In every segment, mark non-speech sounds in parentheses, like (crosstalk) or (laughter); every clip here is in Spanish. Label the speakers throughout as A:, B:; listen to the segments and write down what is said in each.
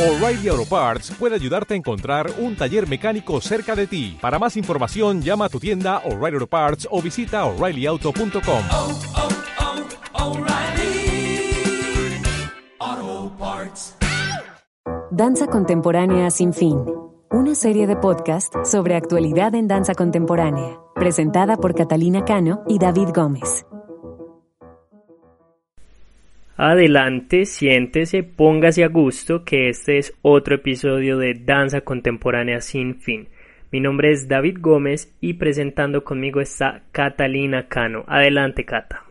A: O'Reilly Auto Parts puede ayudarte a encontrar un taller mecánico cerca de ti. Para más información, llama a tu tienda O'Reilly Auto Parts o visita oreillyauto.com.
B: oh, oh, Parts.
C: Danza Contemporánea Sin Fin. Una serie de podcast sobre actualidad en danza contemporánea, presentada por Catalina Cano y David Gómez.
D: Adelante, siéntese, póngase a gusto, que este es otro episodio de Danza Contemporánea Sin Fin. Mi nombre es David Gómez y presentando conmigo está Catalina Cano. Adelante, Cata.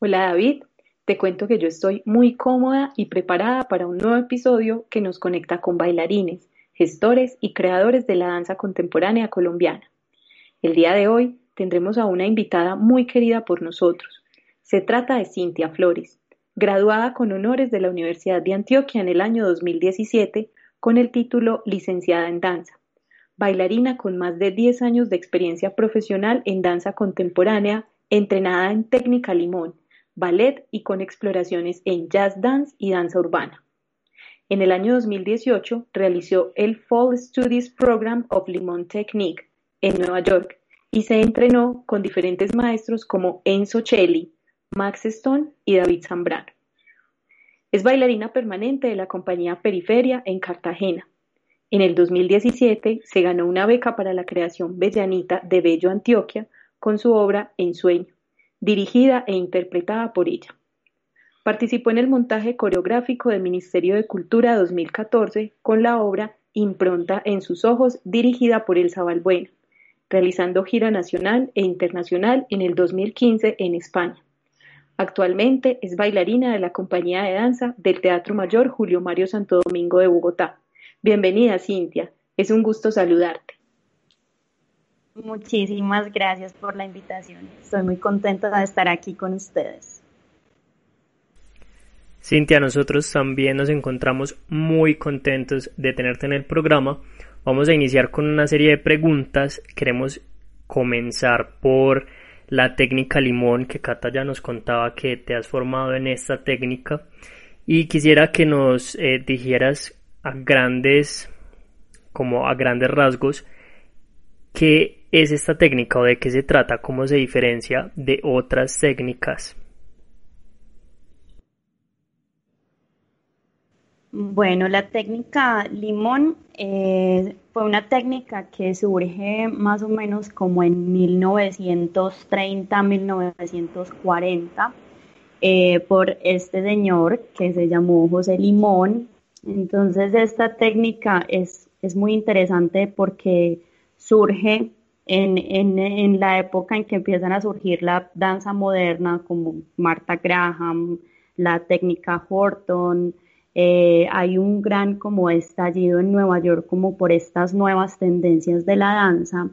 E: Hola David, te cuento que yo estoy muy cómoda y preparada para un nuevo episodio que nos conecta con bailarines, gestores y creadores de la danza contemporánea colombiana. El día de hoy tendremos a una invitada muy querida por nosotros. Se trata de Cintia Flores, graduada con honores de la Universidad de Antioquia en el año 2017 con el título Licenciada en Danza. Bailarina con más de 10 años de experiencia profesional en danza contemporánea, entrenada en técnica limón, ballet y con exploraciones en jazz dance y danza urbana. En el año 2018 realizó el Fall Studies Program of Limón Technique en Nueva York y se entrenó con diferentes maestros como Enzo Celli, Max Stone y David Zambrano. Es bailarina permanente de la compañía Periferia en Cartagena. En el 2017 se ganó una beca para la creación Bellanita de Bello Antioquia con su obra En Sueño, dirigida e interpretada por ella. Participó en el montaje coreográfico del Ministerio de Cultura 2014 con la obra Impronta en sus ojos, dirigida por Elsa Balbuena, realizando gira nacional e internacional en el 2015 en España. Actualmente es bailarina de la compañía de danza del Teatro Mayor Julio Mario Santo Domingo de Bogotá. Bienvenida, Cintia. Es un gusto saludarte.
F: Muchísimas gracias por la invitación. Estoy muy contenta de estar aquí con ustedes.
D: Cintia, nosotros también nos encontramos muy contentos de tenerte en el programa. Vamos a iniciar con una serie de preguntas. Queremos comenzar por la técnica limón que Cata ya nos contaba que te has formado en esta técnica y quisiera que nos eh, dijeras a grandes como a grandes rasgos qué es esta técnica o de qué se trata, cómo se diferencia de otras técnicas.
F: Bueno, la técnica limón eh, fue una técnica que surge más o menos como en 1930-1940 eh, por este señor que se llamó José Limón. Entonces esta técnica es, es muy interesante porque surge en, en, en, la época en que empiezan a surgir la danza moderna como Martha Graham, la técnica Horton, eh, hay un gran como estallido en Nueva York como por estas nuevas tendencias de la danza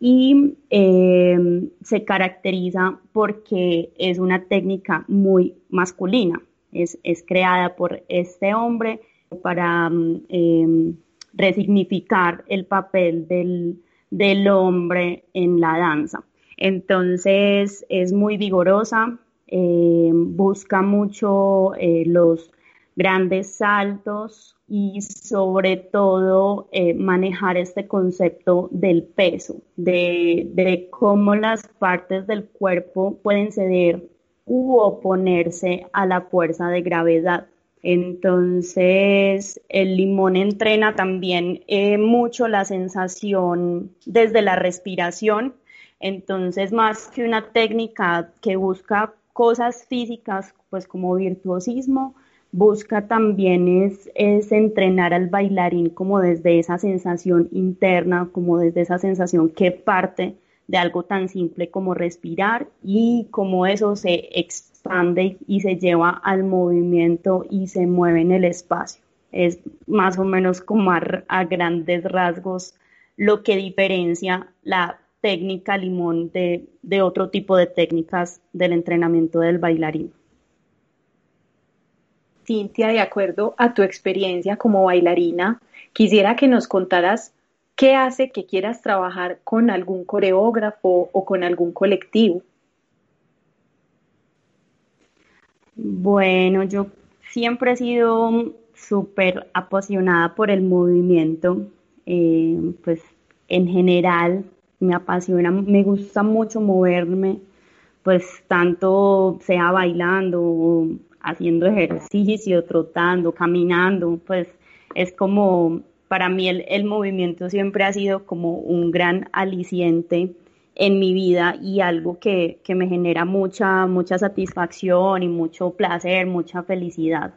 F: y eh, se caracteriza porque es una técnica muy masculina, es, es creada por este hombre para eh, resignificar el papel del, del hombre en la danza. Entonces es muy vigorosa, busca mucho los grandes saltos y sobre todo eh, manejar este concepto del peso, de, cómo las partes del cuerpo pueden ceder u oponerse a la fuerza de gravedad. Entonces, el limón entrena también eh, mucho la sensación desde la respiración. Entonces, más que una técnica que busca cosas físicas, pues como virtuosismo, busca también es, entrenar al bailarín como desde esa sensación interna, como desde esa sensación que parte de algo tan simple como respirar y como eso se expande y se lleva al movimiento y se mueve en el espacio. Es más o menos como a, a grandes rasgos lo que diferencia la técnica limón de, de otro tipo de técnicas del entrenamiento del bailarín.
E: Cintia, de acuerdo a tu experiencia como bailarina, quisiera que nos contaras qué hace que quieras trabajar con algún coreógrafo o con algún colectivo.
F: Bueno, yo siempre he sido súper apasionada por el movimiento, eh, pues en general me apasiona, me gusta mucho moverme, pues tanto sea bailando, haciendo ejercicio, trotando, caminando, pues es como, para mí el, el movimiento siempre ha sido como un gran aliciente en mi vida y algo que, que, me genera mucha, mucha satisfacción y mucho placer, mucha felicidad.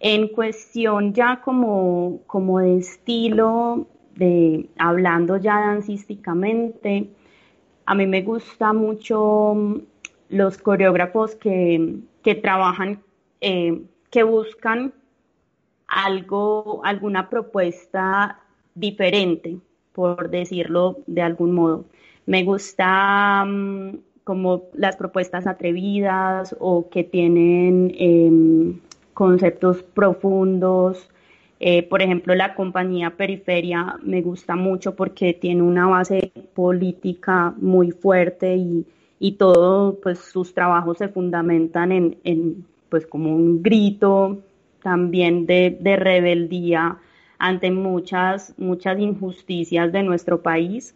F: En cuestión ya como, como de estilo, de, hablando ya dancísticamente, a mí me gusta mucho los coreógrafos que, que trabajan, eh, que buscan algo, alguna propuesta diferente, por decirlo de algún modo. Me gusta mm, como las propuestas atrevidas o que tienen em, conceptos profundos. Eh, por ejemplo, la compañía Periferia me gusta mucho porque tiene una base política muy fuerte y, y todo, pues sus trabajos se fundamentan en, en pues como un grito también de, de rebeldía ante muchas, muchas injusticias de nuestro país.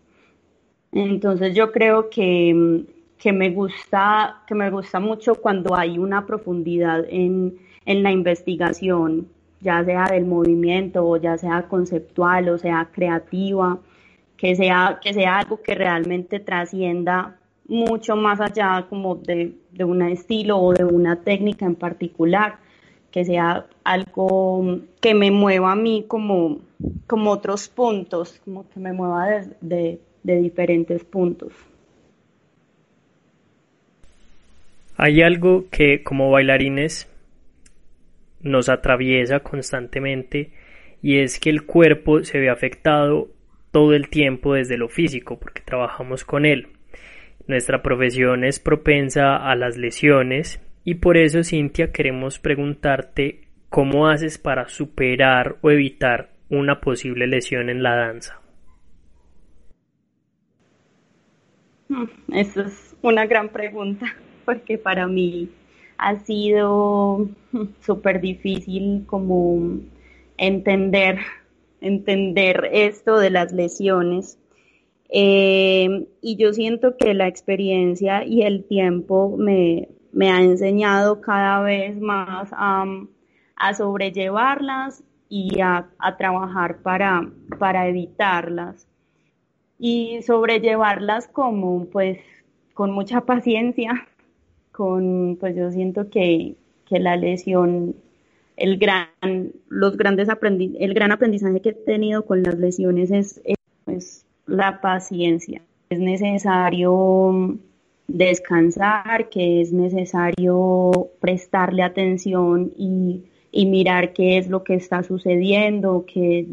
F: Entonces yo creo que, que, me gusta, que me gusta mucho cuando hay una profundidad en, en la investigación, ya sea del movimiento o ya sea conceptual o sea creativa, que sea, que sea algo que realmente trascienda mucho más allá como de, de un estilo o de una técnica en particular, que sea algo que me mueva a mí como, como otros puntos, como que me mueva de, de diferentes puntos.
D: Hay algo que como bailarines nos atraviesa constantemente y es que el cuerpo se ve afectado todo el tiempo desde lo físico porque trabajamos con él. Nuestra profesión es propensa a las lesiones y por eso Cintia queremos preguntarte cómo haces para superar o evitar una posible lesión en la danza.
F: Mm, Esa es una gran pregunta, (laughs) porque para mí ha sido mm, súper difícil como entender, entender esto de las lesiones. Eh, y yo siento que la experiencia y el tiempo me, me ha enseñado cada vez más a, a sobrellevarlas y a, a trabajar para, para evitarlas. Y sobrellevarlas como pues con mucha paciencia, (laughs) con pues yo siento que, que la lesión, el gran, los grandes aprendi el gran aprendizaje que he tenido con las lesiones es, es pues, la paciencia. Es necesario descansar, que es necesario prestarle atención y, y mirar qué es lo que está sucediendo, que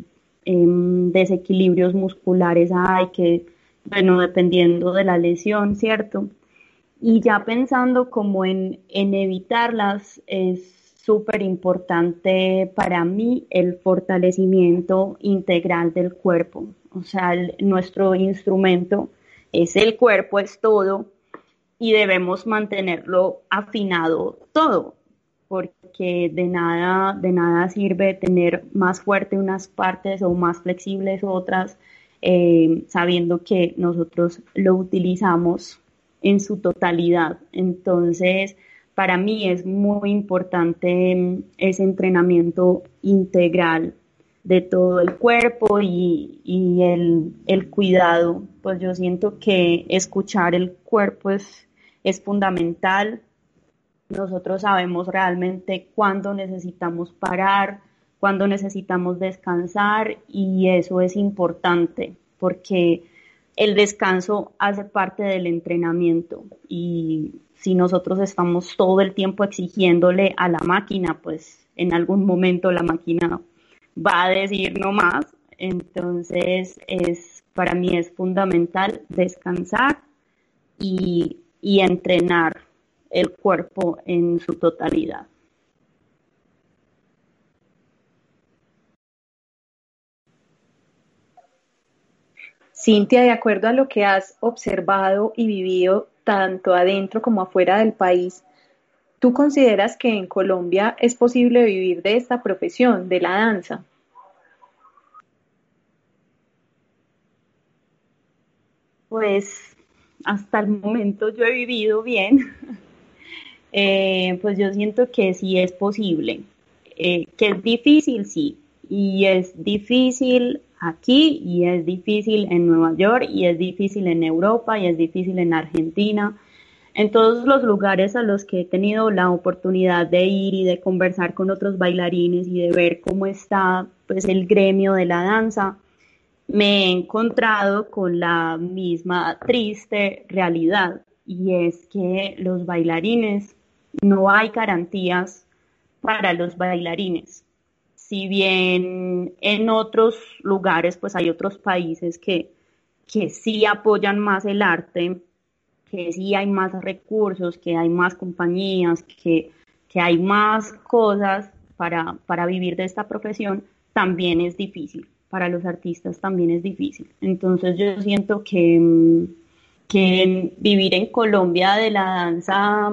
F: Em, desequilibrios musculares hay, que, bueno, dependiendo de la lesión, ¿cierto? Y ya pensando como en, en evitarlas, es súper importante para mí el fortalecimiento integral del cuerpo. O sea, nuestro instrumento es el cuerpo, es todo, y debemos mantenerlo afinado todo porque de nada, de nada sirve tener más fuerte unas partes o más flexibles otras, eh, sabiendo que nosotros lo utilizamos en su totalidad. Entonces, para mí es muy importante mm, ese entrenamiento integral de todo el cuerpo y, el, cuidado. Pues yo siento que escuchar el cuerpo es fundamental nosotros sabemos realmente cuándo necesitamos parar, cuándo necesitamos descansar y eso es importante porque el descanso hace parte del entrenamiento y si nosotros estamos todo el tiempo exigiéndole a la máquina, pues en algún momento la máquina va a decir no más. Entonces es para mí es fundamental descansar y, y entrenar el cuerpo en su totalidad.
E: Cintia, de acuerdo a lo que has observado y vivido tanto adentro como afuera del país, ¿Tú consideras que en Colombia es posible vivir de esta profesión, de la danza?
F: Pues hasta el momento yo he vivido bien. (laughs) Eh, pues yo siento que sí es posible. Eh, que es difícil, sí. Y es difícil aquí y es difícil en Nueva York y es difícil en Europa y es difícil en Argentina en todos los lugares a los que he tenido la oportunidad de ir y de conversar con otros bailarines y de ver cómo está pues el gremio de la danza, me he encontrado con la misma triste realidad y es que los bailarines no hay garantías para los bailarines. Si bien en otros lugares pues hay otros países que, que sí apoyan más el arte, que sí hay más recursos, que hay más compañías, que, hay más cosas para, para vivir de esta profesión, también es difícil. Para los artistas también es difícil. Entonces yo siento que, que vivir en Colombia de la danza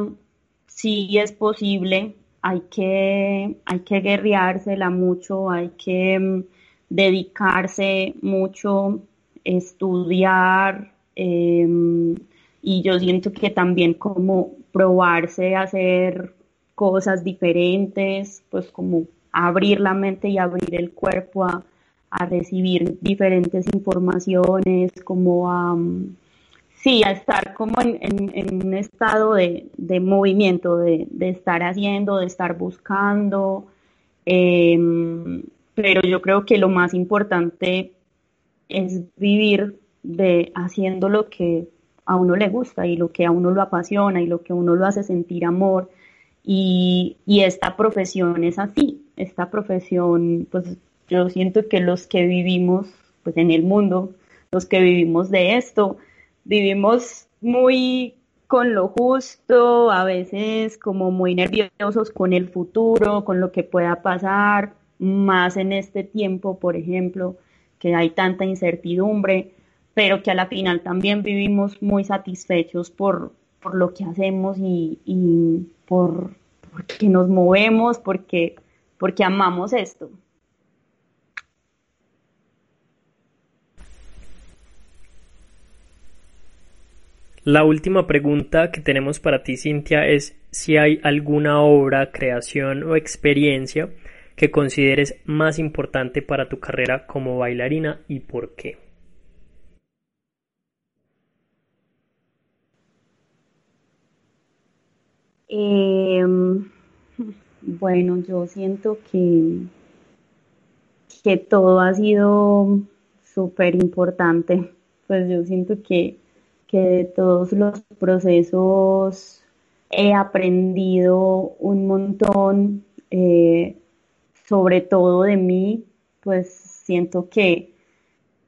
F: sí es posible. Hay que, hay que guerreársela mucho, hay que mm, dedicarse mucho, estudiar, eh, y yo siento que también como probarse a hacer cosas diferentes, pues como abrir la mente y abrir el cuerpo a, recibir diferentes informaciones, como a, sí, a estar como en, un estado de, movimiento, de, estar haciendo, de estar buscando. Em, pero yo creo que lo más importante es vivir de haciendo lo que a uno le gusta y lo que a uno lo apasiona y lo que a uno lo hace sentir amor. Y, esta profesión es así, esta profesión, pues yo siento que los que vivimos pues en el mundo, los que vivimos de esto, vivimos muy con lo justo, a veces como muy nerviosos con el futuro, con lo que pueda pasar, más en este tiempo, por ejemplo, que hay tanta incertidumbre pero que a la final también vivimos muy satisfechos por, lo que hacemos y, por porque nos movemos, porque, porque amamos esto.
D: La última pregunta que tenemos para ti, Cintia, es si hay alguna obra, creación o experiencia que consideres más importante para tu carrera como bailarina y por qué.
F: Em, (laughs) bueno, yo siento que, que todo ha sido súper importante. Pues yo siento que, de todos los procesos he aprendido un montón, eh, sobre todo de mí, pues siento que,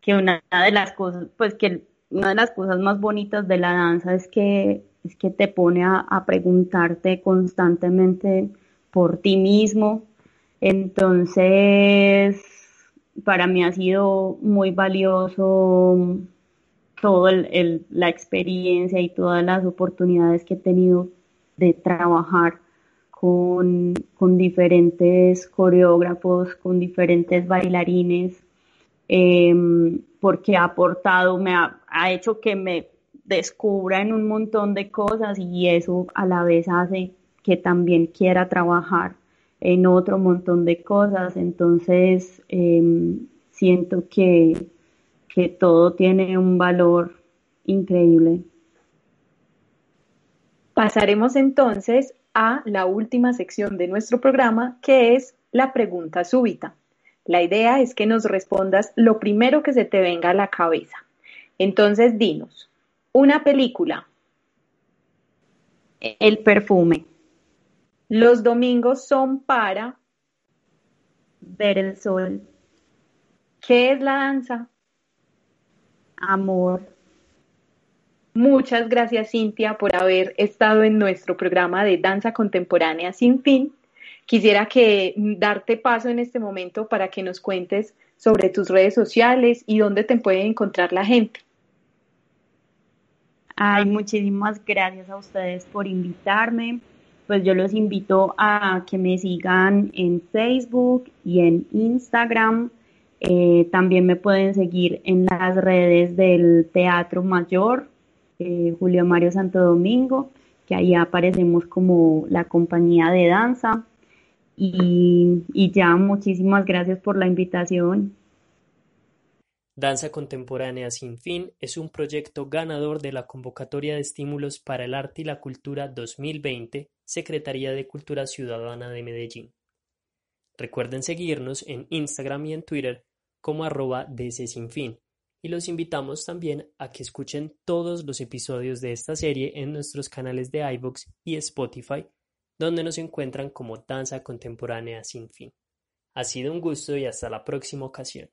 F: que una de las cosas, pues que una de las cosas más bonitas de la danza es que es que te pone a, preguntarte constantemente por ti mismo. Entonces, para mí ha sido muy valioso toda la experiencia y todas las oportunidades que he tenido de trabajar con, diferentes coreógrafos, con diferentes bailarines, em, porque ha aportado, me ha hecho que me descubran un montón de cosas y eso a la vez hace que también quiera trabajar en otro montón de cosas. Entonces, em, siento que, que todo tiene un valor increíble.
E: Pasaremos entonces a la última sección de nuestro programa, que es la pregunta súbita. La idea es que nos respondas lo primero que se te venga a la cabeza. Entonces, dinos, una película.
F: El perfume.
E: Los domingos son para
F: ver el sol.
E: ¿Qué es la danza?
F: Amor.
E: Muchas gracias Cintia por haber estado en nuestro programa de danza contemporánea sin fin. Quisiera que darte paso en este momento para que nos cuentes sobre tus redes sociales y dónde te puede encontrar la gente.
F: Ay, muchísimas gracias a ustedes por invitarme. pues yo los invito a que me sigan en Facebook y en Instagram. Eh, también me pueden seguir en las redes del Teatro Mayor, eh, Julio Mario Santo Domingo, que ahí aparecemos como la compañía de danza. Y, y ya, muchísimas gracias por la invitación.
D: Danza Contemporánea Sin Fin es un proyecto ganador de la Convocatoria de Estímulos para el Arte y la Cultura 2020, Secretaría de Cultura Ciudadana de Medellín. Recuerden seguirnos en Instagram y en Twitter como arroba DC Sin Fin y los invitamos también a que escuchen todos los episodios de esta serie en nuestros canales de iVoox y Spotify, donde nos encuentran como Danza Contemporánea Sin Fin. Ha sido un gusto y hasta la próxima ocasión.